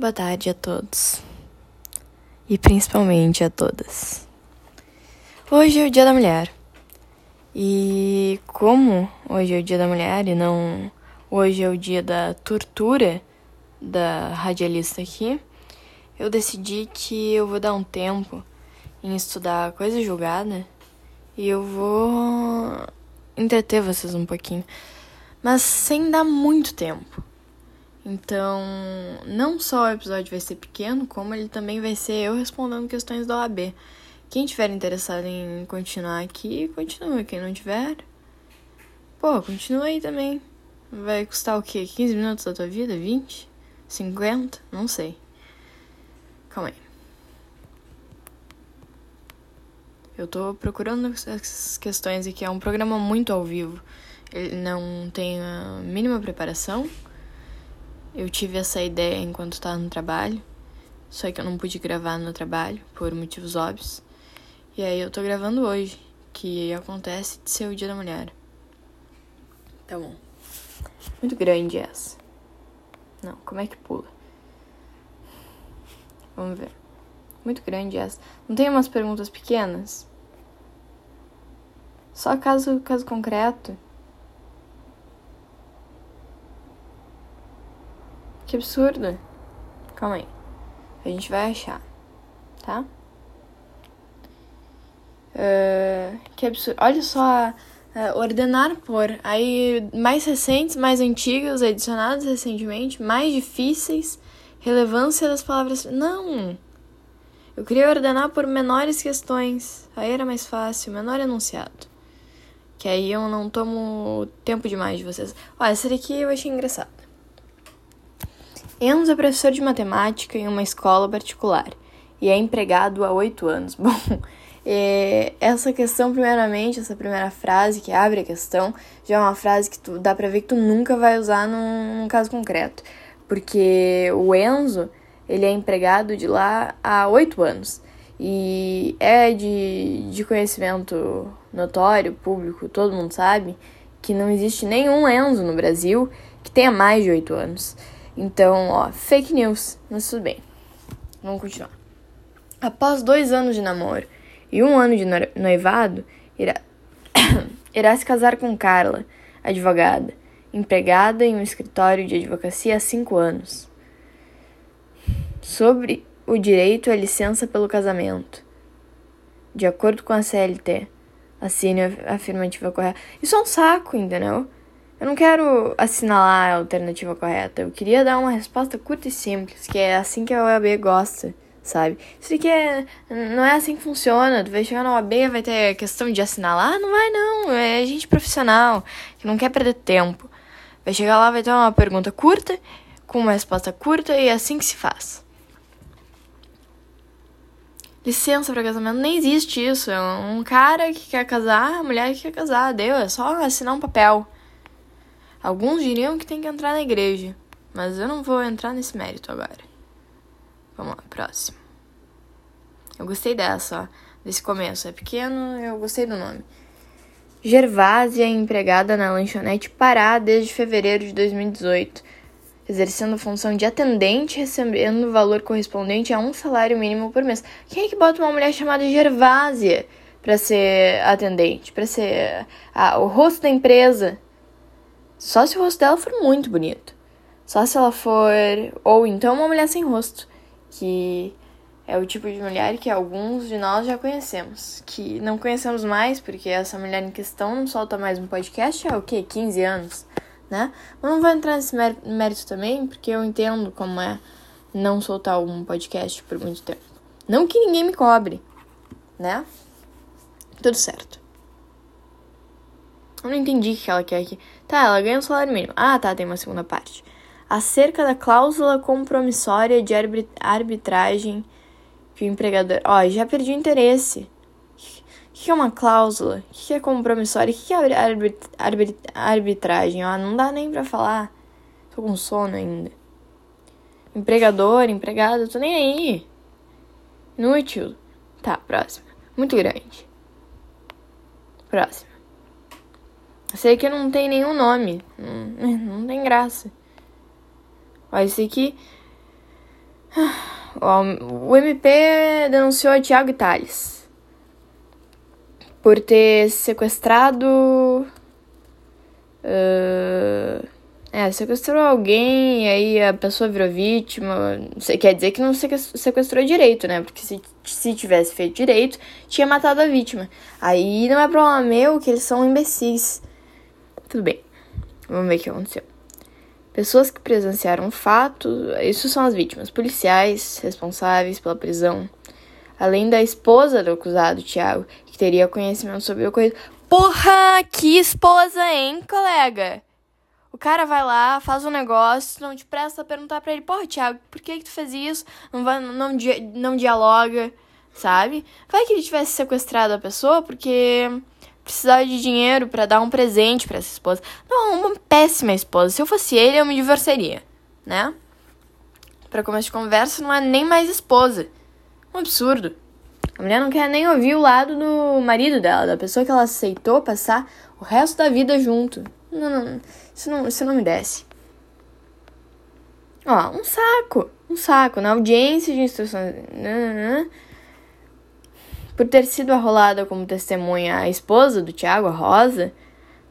Boa tarde a todos. E principalmente a todas. Hoje é o Dia da Mulher. E como hoje é o Dia da Mulher e não hoje é o dia da tortura da radialista aqui, eu decidi que eu vou dar um tempo em estudar coisa julgada e eu vou entreter vocês um pouquinho, mas sem dar muito tempo. Então, não só o episódio vai ser pequeno, como ele também vai ser eu respondendo questões da OAB. Quem tiver interessado em continuar aqui, continua. Quem não tiver, pô, continua aí também. Vai custar o quê? 15 minutos da tua vida? 20? 50? Não sei. Calma aí. Eu tô procurando essas questões aqui. É um programa muito ao vivo. Ele não tem a mínima preparação. Eu tive essa ideia enquanto estava no trabalho, só que eu não pude gravar no trabalho por motivos óbvios. E aí eu tô gravando hoje, que acontece de ser o Dia da Mulher. Tá bom. Muito grande essa. Não, como é que pula? Vamos ver. Muito grande essa. Não tem umas perguntas pequenas? Só caso, caso concreto. Que absurdo. Calma aí. A gente vai achar. Tá? Uh, que absurdo. Olha só. Uh, ordenar por. Aí, mais recentes, mais antigos, adicionados recentemente, mais difíceis. Relevância das palavras. Não! Eu queria ordenar por menores questões. Aí era mais fácil. Menor enunciado. Que aí eu não tomo tempo demais de vocês. Ó, essa daqui eu achei engraçada. Enzo é professor de matemática em uma escola particular e é empregado há oito anos. Bom, é, essa questão, primeiramente, essa primeira frase que abre a questão, já é uma frase que tu, dá pra ver que tu nunca vai usar num, num caso concreto. Porque o Enzo, ele é empregado de lá há oito anos. E é de, de conhecimento notório, público, todo mundo sabe, que não existe nenhum Enzo no Brasil que tenha mais de oito anos. Então, ó, fake news, mas tudo bem. Vamos continuar. Após dois anos de namoro e um ano de noivado, irá, irá se casar com Carla, advogada, empregada em um escritório de advocacia há cinco anos. Sobre o direito à licença pelo casamento. De acordo com a CLT, assine a afirmativa correta. Isso é um saco, entendeu? Eu não quero assinalar a alternativa correta. Eu queria dar uma resposta curta e simples, que é assim que a OAB gosta, sabe? Isso aqui é, não é assim que funciona. Tu vai chegar na OAB vai ter questão de assinalar? Não vai, não. É gente profissional que não quer perder tempo. Vai chegar lá, vai ter uma pergunta curta, com uma resposta curta, e é assim que se faz. Licença para casamento, nem existe isso. É um cara que quer casar, a mulher que quer casar. Deu, é só assinar um papel. Alguns diriam que tem que entrar na igreja, mas eu não vou entrar nesse mérito agora. Vamos lá, próximo. Eu gostei dessa, ó, desse começo. É pequeno, eu gostei do nome. Gervásia é empregada na lanchonete Pará desde fevereiro de 2018, exercendo a função de atendente, recebendo o valor correspondente a um salário mínimo por mês. Quem é que bota uma mulher chamada Gervásia para ser atendente, para ser ah, o rosto da empresa? Só se o rosto dela for muito bonito. Só se ela for. Ou então uma mulher sem rosto. Que é o tipo de mulher que alguns de nós já conhecemos. Que não conhecemos mais, porque essa mulher em questão não solta mais um podcast há o quê? 15 anos, né? Mas não vou entrar nesse mérito também, porque eu entendo como é não soltar um podcast por muito tempo. Não que ninguém me cobre, né? Tudo certo. Eu não entendi o que ela quer aqui. Tá, ela ganha um salário mínimo. Ah, tá, tem uma segunda parte. Acerca da cláusula compromissória de arbitragem que o empregador. Ó, já perdi o interesse. O que é uma cláusula? O que é compromissória? O que é arbit... Arbit... arbitragem? Ó, não dá nem pra falar. Tô com sono ainda. Empregador, empregado, tô nem aí. Inútil. Tá, próxima. Muito grande. Próxima. Sei que não tem nenhum nome. Não, não tem graça. Ó, esse aqui. O MP denunciou o Thiago Itales por ter sequestrado. Uh, é, sequestrou alguém e aí a pessoa virou vítima. Quer dizer que não sequestrou direito, né? Porque se, se tivesse feito direito, tinha matado a vítima. Aí não é problema meu que eles são imbecis. Tudo bem. Vamos ver o que aconteceu. Pessoas que presenciaram o fato, isso são as vítimas, policiais responsáveis pela prisão, além da esposa do acusado, Tiago, que teria conhecimento sobre o ocorrido. Porra, que esposa, hein, colega? O cara vai lá, faz um negócio, não te presta a perguntar pra ele, porra, Thiago, por que, que tu fez isso? Não, vai, não, não dialoga, sabe? Vai que ele tivesse sequestrado a pessoa porque precisava de dinheiro para dar um presente para essa esposa. Não, uma péssima esposa. Se eu fosse ele, eu me divorciaria, né? Para começo de conversa, não é nem mais esposa. Um absurdo. A mulher não quer nem ouvir o lado do marido dela, da pessoa que ela aceitou passar o resto da vida junto. Não, não, isso não, isso não me desce. Ó, um saco, um saco. Na audiência de instruções por ter sido arrolada como testemunha a esposa do Tiago, a Rosa,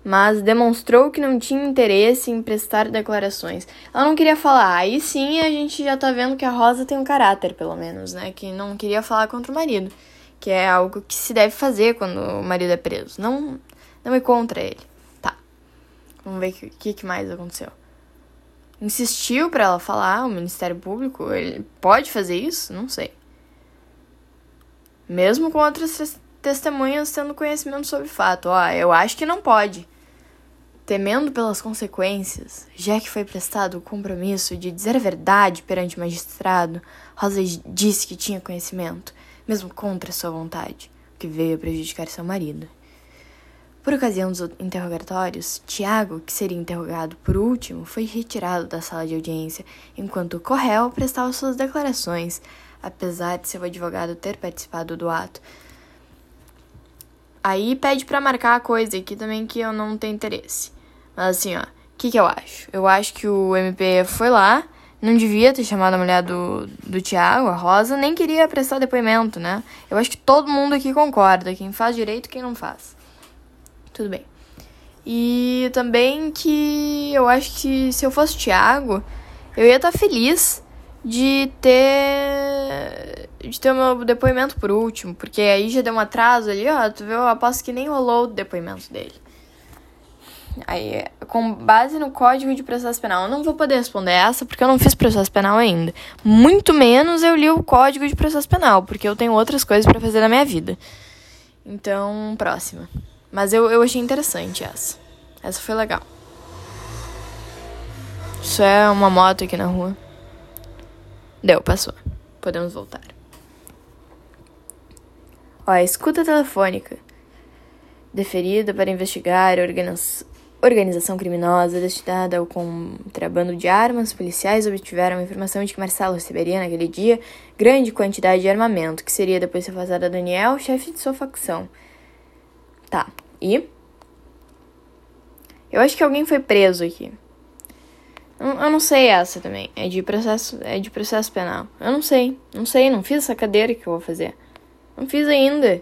mas demonstrou que não tinha interesse em prestar declarações. Ela não queria falar. Aí sim a gente já tá vendo que a Rosa tem um caráter, pelo menos, né? Que não queria falar contra o marido. Que é algo que se deve fazer quando o marido é preso. Não, não ir contra ele. Tá. Vamos ver o que, que mais aconteceu. Insistiu para ela falar, o Ministério Público, ele pode fazer isso? Não sei mesmo com outras testemunhas tendo conhecimento sobre o fato. Ó, eu acho que não pode. Temendo pelas consequências, já que foi prestado o compromisso de dizer a verdade perante o magistrado, Rosa disse que tinha conhecimento, mesmo contra sua vontade, o que veio a prejudicar seu marido. Por ocasião dos interrogatórios, Tiago, que seria interrogado por último, foi retirado da sala de audiência, enquanto o Corréu prestava suas declarações, apesar de seu advogado ter participado do ato. Aí pede para marcar a coisa aqui também que eu não tenho interesse. Mas assim, ó, o que, que eu acho? Eu acho que o MP foi lá, não devia ter chamado a mulher do, do Tiago, a Rosa, nem queria prestar depoimento, né? Eu acho que todo mundo aqui concorda, quem faz direito quem não faz. Tudo bem. E também que eu acho que se eu fosse Tiago, eu ia estar tá feliz de ter de ter o meu depoimento por último, porque aí já deu um atraso ali, ó, tu viu, eu aposto que nem rolou o depoimento dele. Aí, com base no Código de Processo Penal, eu não vou poder responder essa porque eu não fiz processo penal ainda. Muito menos eu li o Código de Processo Penal, porque eu tenho outras coisas para fazer na minha vida. Então, próxima. Mas eu, eu achei interessante essa. Essa foi legal. Isso é uma moto aqui na rua. Deu, passou. Podemos voltar. Ó, a escuta telefônica. Deferida para investigar organiz... organização criminosa destinada ao contrabando de armas, policiais obtiveram informação de que Marcelo receberia naquele dia grande quantidade de armamento, que seria depois afastado a Daniel, chefe de sua facção. Tá, e? Eu acho que alguém foi preso aqui. Eu não sei essa também. É de processo, é de processo penal. Eu não sei. Não sei, não fiz essa cadeira que eu vou fazer. Não fiz ainda.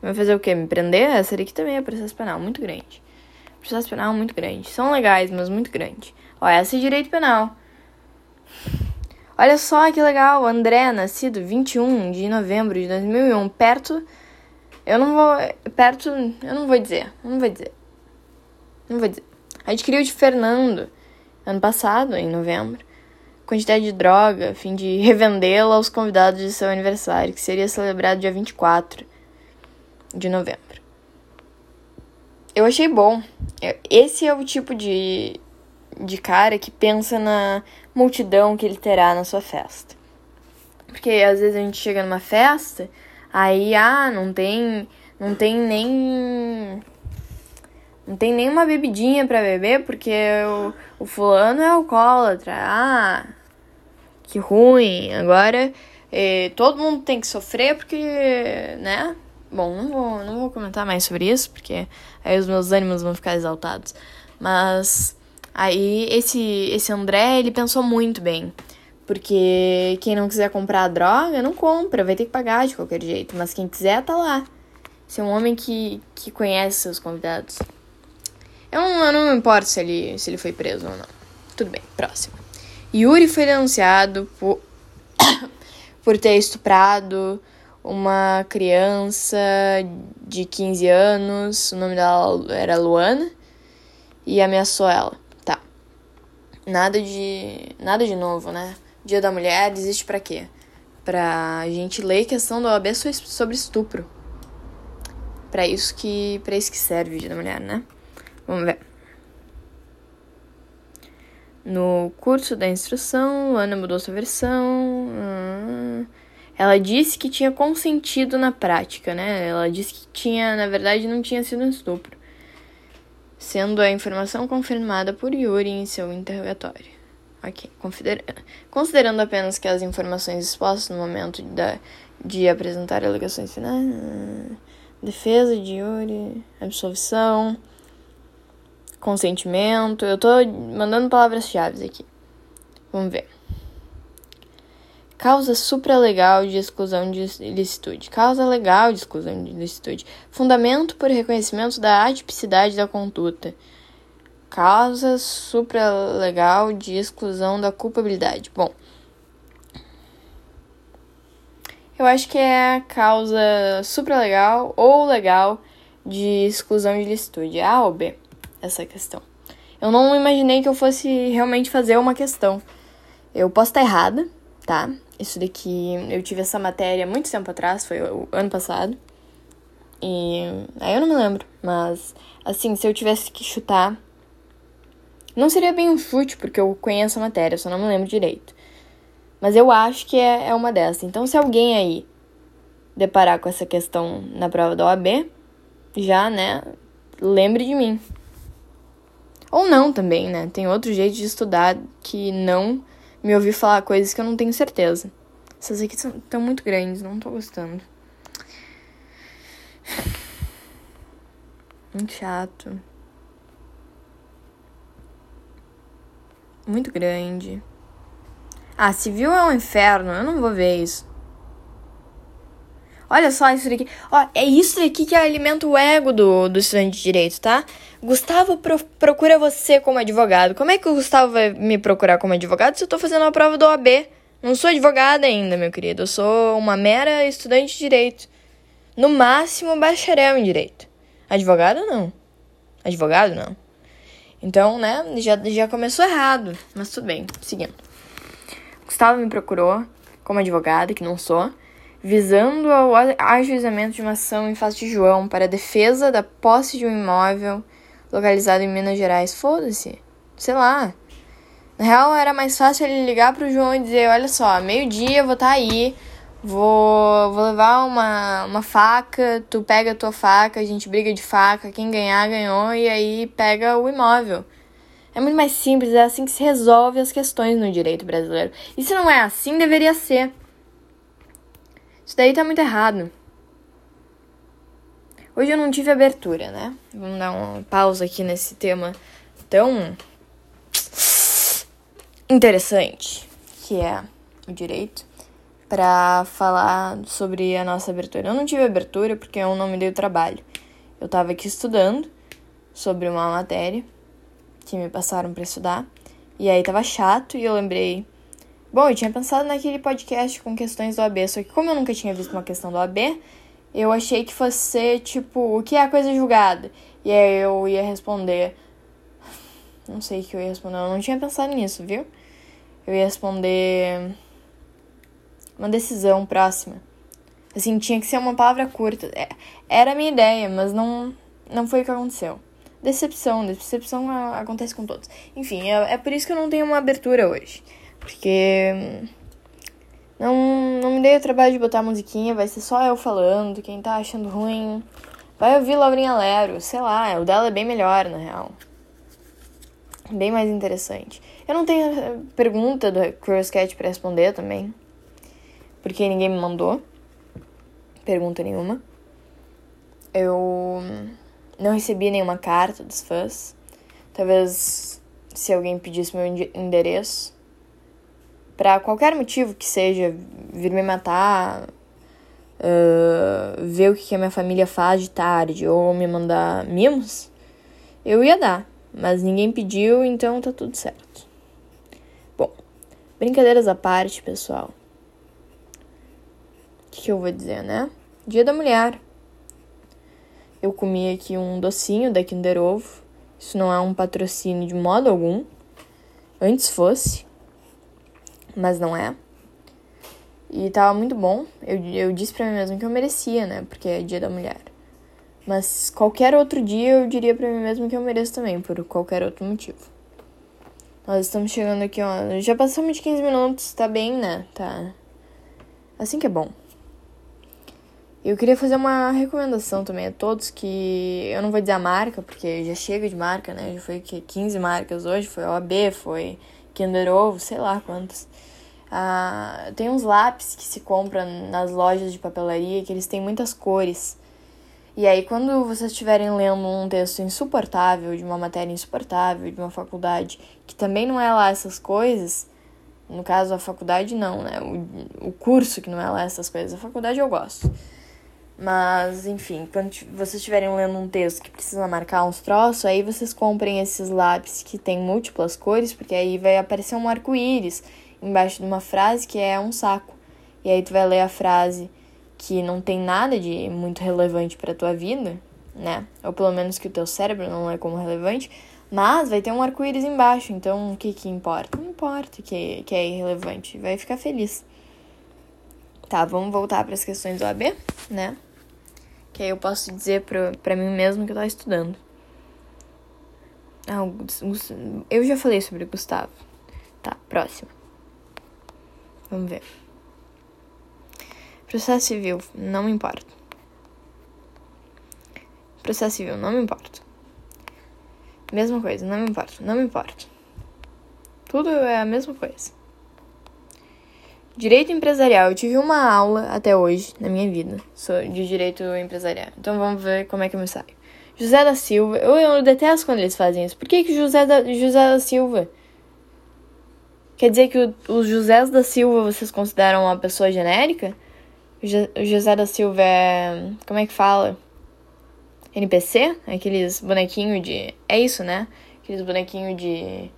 Vai fazer o quê? Me prender? Essa daqui também é processo penal, muito grande. Processo penal muito grande. São legais, mas muito grande. Ó, essa é direito penal. Olha só que legal, André, nascido 21 de novembro de 2001, perto. Eu não vou. Perto. Eu não vou dizer. Não vou dizer. Não vou dizer. Adquiriu de Fernando ano passado, em novembro, quantidade de droga a fim de revendê-la aos convidados de seu aniversário, que seria celebrado dia 24 de novembro. Eu achei bom. Esse é o tipo de, de cara que pensa na multidão que ele terá na sua festa. Porque às vezes a gente chega numa festa, aí, ah, não tem, não tem nem não tem nenhuma bebidinha para beber porque o, o fulano é alcoólatra. Ah, que ruim. Agora eh, todo mundo tem que sofrer porque, né? Bom, não vou, não vou comentar mais sobre isso porque aí os meus ânimos vão ficar exaltados. Mas aí esse, esse André, ele pensou muito bem. Porque quem não quiser comprar a droga, não compra, vai ter que pagar de qualquer jeito. Mas quem quiser, tá lá. Esse é um homem que, que conhece seus convidados. Eu não, não importo se ele, se ele foi preso ou não. Tudo bem, próximo. Yuri foi denunciado por, por ter estuprado uma criança de 15 anos. O nome dela era Luana. E ameaçou ela. Tá. Nada de. Nada de novo, né? Dia da Mulher existe para quê? Pra gente ler questão da OAB sobre estupro. Para isso que para isso que serve o Dia da Mulher, né? Vamos ver. No curso da instrução, Ana mudou sua versão. Hum, ela disse que tinha consentido na prática, né? Ela disse que tinha, na verdade, não tinha sido um estupro. Sendo a informação confirmada por Yuri em seu interrogatório. Ok. Considerando apenas que as informações expostas no momento da, de apresentar alegações finais. Defesa de Yuri, absolvição, consentimento. Eu tô mandando palavras-chave aqui. Vamos ver. Causa supralegal de exclusão de ilicitude. Causa legal de exclusão de ilicitude. Fundamento por reconhecimento da atipicidade da conduta causa supralegal de exclusão da culpabilidade. Bom, eu acho que é a causa supralegal ou legal de exclusão de licitude. A ou B, essa questão. Eu não imaginei que eu fosse realmente fazer uma questão. Eu posso estar errada, tá? Isso daqui, eu tive essa matéria muito tempo atrás, foi o ano passado. E aí eu não me lembro, mas assim, se eu tivesse que chutar, não seria bem um chute, porque eu conheço a matéria, só não me lembro direito. Mas eu acho que é, é uma dessas. Então, se alguém aí deparar com essa questão na prova da OAB, já, né, lembre de mim. Ou não também, né? Tem outro jeito de estudar que não me ouvir falar coisas que eu não tenho certeza. Essas aqui estão muito grandes, não tô gostando. Muito chato. muito grande. Ah, civil é um inferno, eu não vou ver isso. Olha só isso daqui. Ó, é isso daqui que alimenta o ego do, do estudante de direito, tá? Gustavo pro, procura você como advogado. Como é que o Gustavo vai me procurar como advogado se eu tô fazendo a prova do OAB? Não sou advogada ainda, meu querido. Eu sou uma mera estudante de direito. No máximo, bacharel em direito. Advogado, não. Advogado, não. Então, né, já, já começou errado. Mas tudo bem, seguindo. Gustavo me procurou como advogada, que não sou, visando ao ajuizamento de uma ação em face de João para defesa da posse de um imóvel localizado em Minas Gerais. Foda-se. Sei lá. Na real, era mais fácil ele ligar pro João e dizer: Olha só, meio-dia vou estar tá aí Vou, vou levar uma, uma faca, tu pega a tua faca, a gente briga de faca, quem ganhar, ganhou, e aí pega o imóvel. É muito mais simples, é assim que se resolve as questões no direito brasileiro. E se não é assim, deveria ser. Isso daí tá muito errado. Hoje eu não tive abertura, né? Vamos dar uma pausa aqui nesse tema tão interessante que é o direito para falar sobre a nossa abertura. Eu não tive abertura porque eu não me dei o trabalho. Eu estava aqui estudando sobre uma matéria que me passaram para estudar e aí tava chato e eu lembrei. Bom, eu tinha pensado naquele podcast com questões do AB, só que como eu nunca tinha visto uma questão do AB, eu achei que fosse ser tipo, o que é a coisa julgada? E aí eu ia responder. Não sei o que eu ia responder, eu não tinha pensado nisso, viu? Eu ia responder uma decisão próxima. Assim, tinha que ser uma palavra curta. É, era a minha ideia, mas não, não foi o que aconteceu. Decepção, decepção acontece com todos. Enfim, é, é por isso que eu não tenho uma abertura hoje. Porque não, não me dei o trabalho de botar musiquinha, vai ser só eu falando. Quem tá achando ruim, vai ouvir Laurinha Lero, sei lá, o dela é bem melhor, na real. Bem mais interessante. Eu não tenho eh, pergunta do Curious Cat pra responder também porque ninguém me mandou pergunta nenhuma. Eu não recebi nenhuma carta dos fãs. Talvez se alguém pedisse meu endereço para qualquer motivo que seja, vir me matar, uh, ver o que a minha família faz de tarde ou me mandar mimos, eu ia dar. Mas ninguém pediu, então tá tudo certo. Bom, brincadeiras à parte, pessoal. O que, que eu vou dizer, né? Dia da Mulher. Eu comi aqui um docinho da Kinder Ovo. Isso não é um patrocínio de modo algum. Antes fosse, mas não é. E tava muito bom. Eu, eu disse pra mim mesmo que eu merecia, né? Porque é dia da mulher. Mas qualquer outro dia eu diria pra mim mesmo que eu mereço também, por qualquer outro motivo. Nós estamos chegando aqui, ó. Já passamos de 15 minutos, tá bem, né? Tá. Assim que é bom. Eu queria fazer uma recomendação também a todos que eu não vou dizer a marca, porque já chega de marca, né? Já foi que 15 marcas hoje, foi OAB, foi Kinder Ovo, sei lá quantas. Ah, tem uns lápis que se compram nas lojas de papelaria que eles têm muitas cores. E aí, quando vocês estiverem lendo um texto insuportável, de uma matéria insuportável, de uma faculdade, que também não é lá essas coisas, no caso a faculdade não, né? O, o curso que não é lá essas coisas, a faculdade eu gosto. Mas, enfim, quando vocês estiverem lendo um texto que precisa marcar uns troços, aí vocês comprem esses lápis que tem múltiplas cores, porque aí vai aparecer um arco-íris embaixo de uma frase que é um saco. E aí tu vai ler a frase que não tem nada de muito relevante para tua vida, né? Ou pelo menos que o teu cérebro não é como relevante, mas vai ter um arco-íris embaixo, então o que que importa? Não importa que, que é irrelevante, vai ficar feliz. Tá, vamos voltar para as questões do AB, né? Que aí eu posso dizer pra, mim mesmo que eu tava estudando. Ah, eu já falei sobre o Gustavo. Tá, próximo. Vamos ver. Processo civil, não me importa. Processo civil, não me importa. Mesma coisa, não me importa, não me importa. Tudo é a mesma coisa. Direito empresarial. Eu tive uma aula até hoje na minha vida de direito empresarial. Então vamos ver como é que eu me saio. José da Silva. Eu, eu detesto quando eles fazem isso. Por que, que José da, José da Silva? Quer dizer que os José da Silva vocês consideram uma pessoa genérica? O José da Silva é. Como é que fala? NPC? Aqueles bonequinhos de. É isso, né? Aqueles bonequinhos de.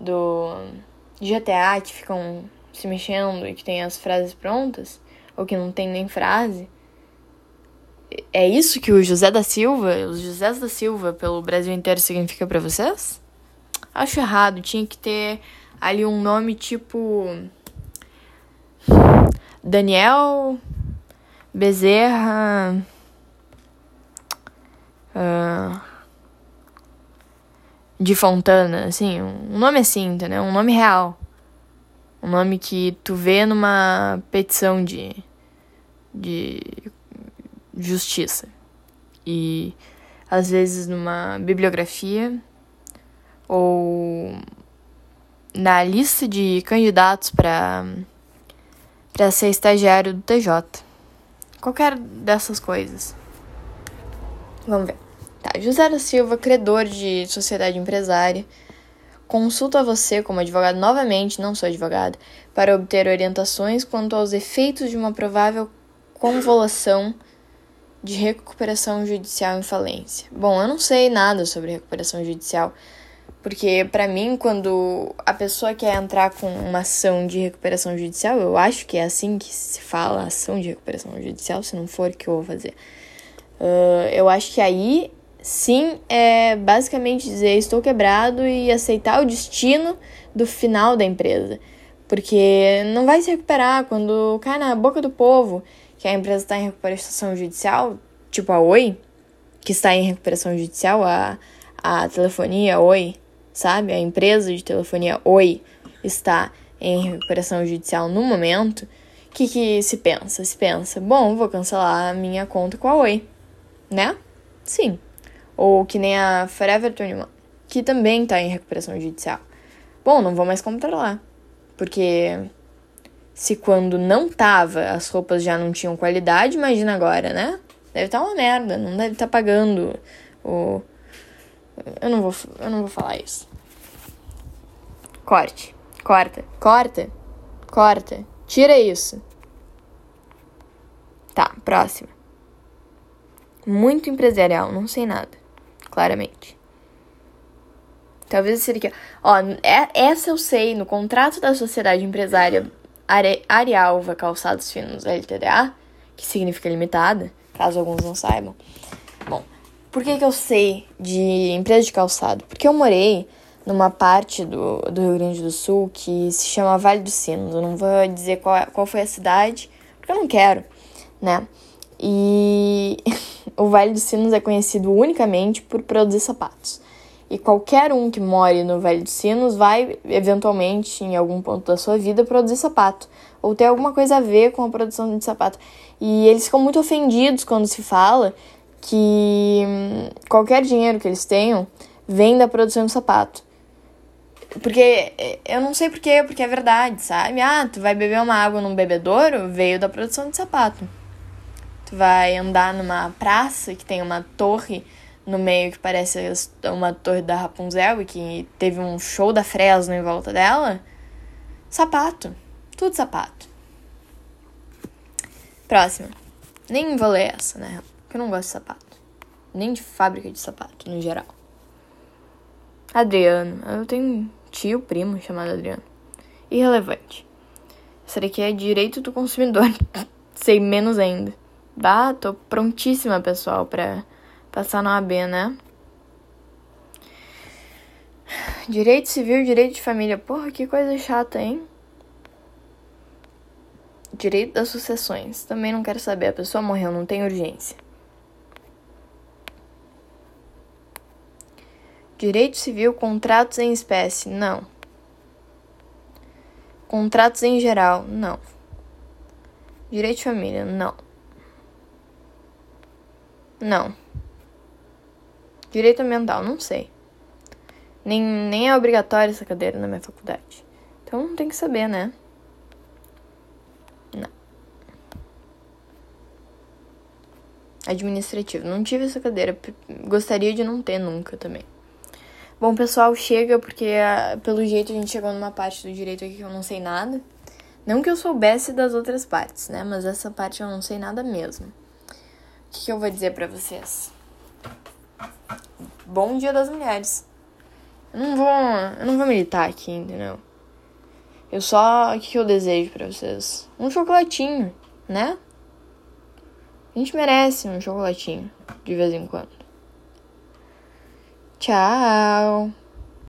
Do. GTA que ficam se mexendo e que tem as frases prontas, ou que não tem nem frase. É isso que o José da Silva, os José da Silva pelo Brasil inteiro significa para vocês? Acho errado, tinha que ter ali um nome tipo Daniel Bezerra uh, de Fontana, assim, um nome assim, entendeu? Um nome real. Um nome que tu vê numa petição de, de justiça. E às vezes numa bibliografia ou na lista de candidatos para para ser estagiário do TJ. Qualquer dessas coisas. Vamos ver. Tá, José da Silva, credor de sociedade empresária, Consulto a você, como advogado, novamente, não sou advogado, para obter orientações quanto aos efeitos de uma provável convolução de recuperação judicial em falência. Bom, eu não sei nada sobre recuperação judicial, porque para mim, quando a pessoa quer entrar com uma ação de recuperação judicial, eu acho que é assim que se fala, ação de recuperação judicial, se não for, o que eu vou fazer? Uh, eu acho que aí Sim é basicamente dizer estou quebrado e aceitar o destino do final da empresa. Porque não vai se recuperar quando cai na boca do povo que a empresa está em recuperação judicial, tipo a Oi, que está em recuperação judicial, a, a telefonia Oi, sabe? A empresa de telefonia Oi está em recuperação judicial no momento. O que, que se pensa? Se pensa, bom, vou cancelar a minha conta com a Oi, né? Sim, ou que nem a Forever 21, que também está em recuperação judicial. Bom, não vou mais comprar lá. Porque se quando não tava as roupas já não tinham qualidade, imagina agora, né? Deve estar tá uma merda, não deve estar tá pagando o. Eu não vou, eu não vou falar isso. Corte. Corta. Corta. Corta. Tira isso. Tá, próxima. Muito empresarial, não sei nada. Claramente. Talvez seria aqui. Ó, é, essa eu sei, no contrato da Sociedade Empresária Arialva Calçados Finos LTDA, que significa limitada, caso alguns não saibam. Bom, por que, que eu sei de empresa de calçado? Porque eu morei numa parte do, do Rio Grande do Sul que se chama Vale dos Sinos. Eu não vou dizer qual, qual foi a cidade, porque eu não quero, né? E o Vale dos Sinos é conhecido unicamente por produzir sapatos. E qualquer um que more no Vale dos Sinos vai, eventualmente, em algum ponto da sua vida, produzir sapato. Ou ter alguma coisa a ver com a produção de sapato. E eles ficam muito ofendidos quando se fala que hum, qualquer dinheiro que eles tenham vem da produção de sapato. Porque eu não sei porquê, porque é verdade, sabe? Ah, tu vai beber uma água num bebedouro, veio da produção de sapato. Vai andar numa praça que tem uma torre no meio que parece uma torre da Rapunzel e que teve um show da Fresno em volta dela. Sapato. Tudo sapato. Próxima. Nem vou ler essa, né? Porque eu não gosto de sapato. Nem de fábrica de sapato, no geral. Adriano. Eu tenho tio primo chamado Adriano. Irrelevante. Essa daqui é direito do consumidor. Sei menos ainda. Bah, tô prontíssima, pessoal, pra passar na AB, né? Direito civil, direito de família. Porra, que coisa chata, hein? Direito das sucessões. Também não quero saber. A pessoa morreu, não tem urgência. Direito civil, contratos em espécie, não. Contratos em geral, não. Direito de família, não. Não. Direito ambiental, não sei. Nem, nem é obrigatória essa cadeira na minha faculdade. Então tem que saber, né? Não. Administrativo. Não tive essa cadeira. Gostaria de não ter nunca também. Bom, pessoal, chega porque uh, pelo jeito a gente chegou numa parte do direito aqui que eu não sei nada. Não que eu soubesse das outras partes, né? Mas essa parte eu não sei nada mesmo. Que, eu vou dizer para vocês? Bom Dia das Mulheres. Eu não vou, eu não vou militar aqui, entendeu? Eu só, o que, que eu desejo para vocês? Um chocolatinho, né? A gente merece um chocolatinho de vez em quando. Tchau!